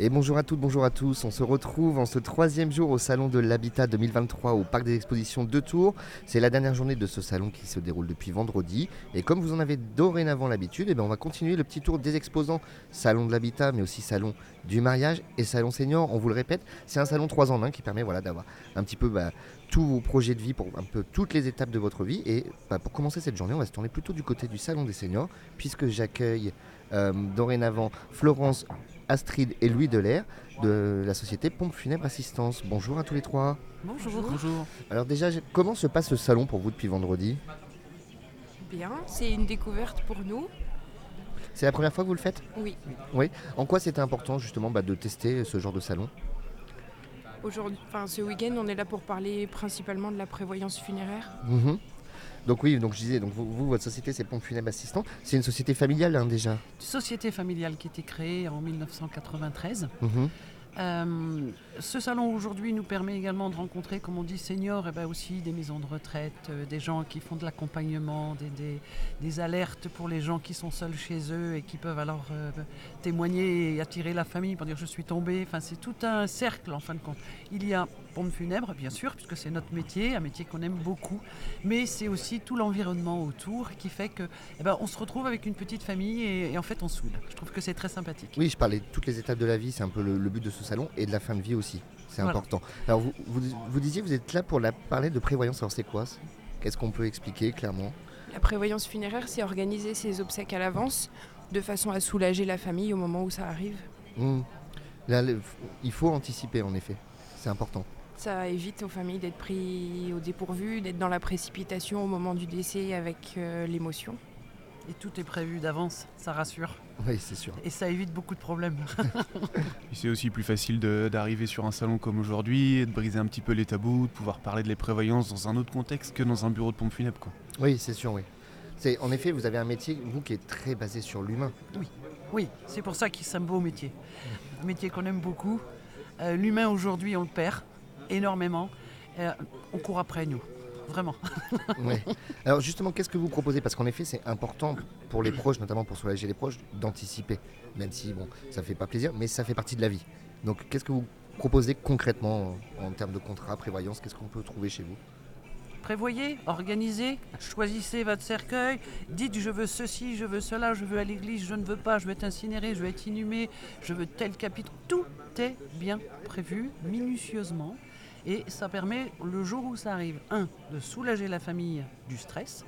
Et bonjour à toutes, bonjour à tous. On se retrouve en ce troisième jour au Salon de l'Habitat 2023 au Parc des Expositions de Tours. C'est la dernière journée de ce salon qui se déroule depuis vendredi. Et comme vous en avez dorénavant l'habitude, eh ben, on va continuer le petit tour des exposants. Salon de l'Habitat, mais aussi Salon du Mariage et Salon Senior. On vous le répète, c'est un salon 3 en 1 qui permet voilà, d'avoir un petit peu bah, tous vos projets de vie pour un peu toutes les étapes de votre vie. Et bah, pour commencer cette journée, on va se tourner plutôt du côté du Salon des Seniors, puisque j'accueille euh, dorénavant Florence Astrid et Louis Delair de la société Pompe Funèbre Assistance. Bonjour à tous les trois. Bonjour. Bonjour. Alors déjà, comment se passe ce salon pour vous depuis vendredi? Bien, c'est une découverte pour nous. C'est la première fois que vous le faites? Oui. Oui. En quoi c'était important justement bah, de tester ce genre de salon? Aujourd'hui, enfin ce week-end, on est là pour parler principalement de la prévoyance funéraire. Mhm. Donc oui, donc je disais, donc vous, vous, votre société c'est Pompe Funèbre Assistance. C'est une société familiale hein, déjà. Société familiale qui a été créée en 1993. Mhm. Euh, ce salon aujourd'hui nous permet également de rencontrer, comme on dit, seniors, et ben aussi des maisons de retraite, euh, des gens qui font de l'accompagnement, des, des- alertes pour les gens qui sont seuls chez eux et qui peuvent alors euh, témoigner et attirer la famille pour dire je suis tombé. Enfin, c'est tout un cercle en fin de compte. Il y a pompe funèbre, bien sûr, puisque c'est notre métier, un métier qu'on aime beaucoup, mais c'est aussi tout l'environnement autour qui fait que eh ben, on se retrouve avec une petite famille et, et en fait on soude. Je trouve que c'est très sympathique. Oui, je parlais de toutes les étapes de la vie, c'est un peu le, le but de ce salon et de la fin de vie aussi. C'est Voilà. important. Alors vous, vous, vous disiez, vous êtes là pour la, parler de prévoyance. Alors c'est quoi Qu'est-ce qu'on peut expliquer clairement? La prévoyance funéraire, c'est organiser ses obsèques à l'avance de façon à soulager la famille au moment où ça arrive. Hmm. Là, le- il faut anticiper en effet. C'est important. Ça évite aux familles d'être pris au dépourvu, d'être dans la précipitation au moment du décès avec euh, l'émotion. Et tout est prévu d'avance, ça rassure. Oui, c'est sûr. Et ça évite beaucoup de problèmes. C'est aussi plus facile d'arriver sur un salon comme aujourd'hui, et de briser un petit peu les tabous, de pouvoir parler de les prévoyances dans un autre contexte que dans un bureau de pompe funèbre. Quoi. Oui, c'est sûr, oui. C'est, en effet, vous avez un métier, vous, qui est très basé sur l'humain. Oui, c'est pour ça que c'est un beau métier. Un métier qu'on aime beaucoup. Euh, L'humain aujourd'hui, on le perd énormément. Euh, on court après nous, vraiment. Ouais. Alors justement, qu'est-ce que vous proposez? Parce qu'en effet, c'est important pour les proches, notamment pour soulager les proches, d'anticiper. Même si, bon, ça fait pas plaisir, mais ça fait partie de la vie. Donc, qu'est-ce que vous proposez concrètement en termes de contrat, prévoyance? Qu'est-ce qu'on peut trouver chez vous? Prévoyez, organisez, choisissez votre cercueil, dites je veux ceci, je veux cela, je veux à l'église, je ne veux pas, je veux être incinéré, je veux être inhumé, je veux tel chapitre. Tout est bien prévu, minutieusement. Et ça permet, le jour où ça arrive, un, de soulager la famille du stress.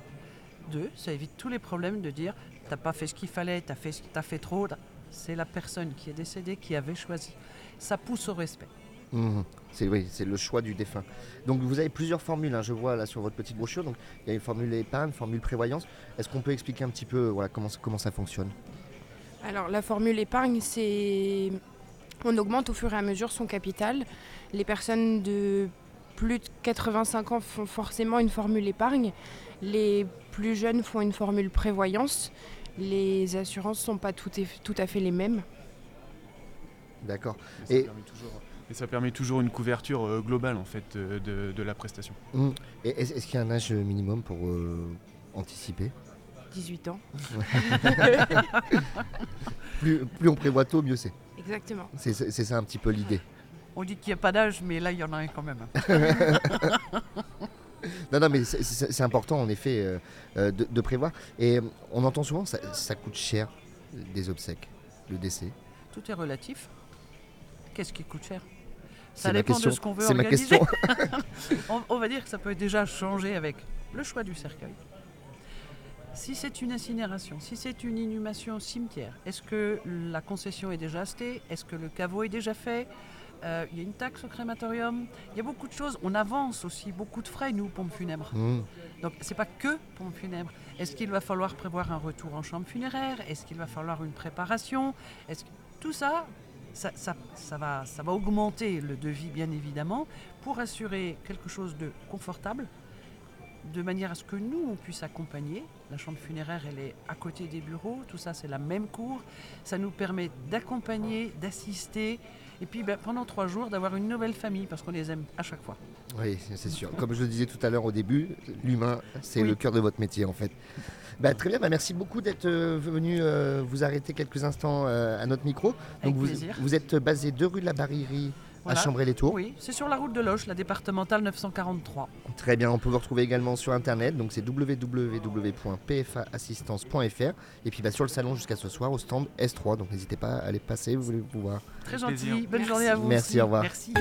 Deux, ça évite tous les problèmes de dire t'as pas fait ce qu'il fallait, t'as fait, ce- t'as fait trop. C'est la personne qui est décédée qui avait choisi. Ça pousse au respect. Mhm. C'est oui, c'est le choix du défunt. Donc vous avez plusieurs formules, hein, je vois là sur votre petite brochure. Donc il y a une formule épargne, une formule prévoyance. Est-ce qu'on peut expliquer un petit peu voilà, comment, ça- comment ça fonctionne? Alors la formule épargne, c'est on augmente au fur et à mesure son capital. Les personnes de plus de 85 ans font forcément une formule épargne. Les plus jeunes font une formule prévoyance. Les assurances sont pas tout, à fait les mêmes. D'accord. Et, Et- ça permet toujours, et ça permet toujours une couverture euh, globale en fait euh, de, de la prestation. Est-ce, est-ce qu'il y a un âge minimum pour euh, anticiper? 18 ans. plus, plus on prévoit tôt, mieux c'est. Exactement. C'est, ça un petit peu l'idée. On dit qu'il n'y a pas d'âge, mais là, il y en a un quand même. Non, non, mais c'est, important en effet euh, euh, de, de prévoir. Et euh, on entend souvent ça, ça coûte cher des obsèques, le décès. Tout est relatif. Qu'est-ce qui coûte cher? Ça dépend question. de ce qu'on veut C'est ma organiser. question. on, on va dire que ça peut déjà changer avec le choix du cercueil. Si c'est une incinération, si c'est une inhumation au cimetière, est-ce que la concession est déjà achetée? Est-ce que le caveau est déjà fait? Euh, Il y a une taxe au crématorium. Il y a beaucoup de choses. On avance aussi beaucoup de frais, nous, pompes funèbres. Mhm. Donc, c'est pas que pompe funèbre. Est-ce qu'il va falloir prévoir un retour en chambre funéraire? Est-ce qu'il va falloir une préparation? Est-ce que- Tout ça, ça, ça- ça va, ça va augmenter le devis, bien évidemment, pour assurer quelque chose de confortable, de manière à ce que nous, on puisse accompagner. La chambre funéraire, elle est à côté des bureaux, tout ça, c'est la même cour. Ça nous permet d'accompagner, d'assister, et puis ben, pendant trois jours, d'avoir une nouvelle famille, parce qu'on les aime à chaque fois. Oui, c'est sûr. Comme je le disais tout à l'heure au début, l'humain, c'est Oui. le cœur de votre métier en fait. Bah, très bien, bah, merci beaucoup d'être euh, venu euh, vous arrêter quelques instants euh, à notre micro. Avec vous, plaisir. vous êtes basé 2 rue de la Barillerie Voilà. à Chambray-les-Tours. Oui, c'est sur la route de Loche, la départementale 943. Très bien, on peut vous retrouver également sur internet, donc c'est www.pfaassistance.fr et puis bah, sur le salon jusqu'à ce soir au stand S3, donc n'hésitez pas à aller passer, vous voulez vous voir. Très plaisir. gentil. Bonne Merci. journée à vous. Merci, aussi. au revoir. Merci.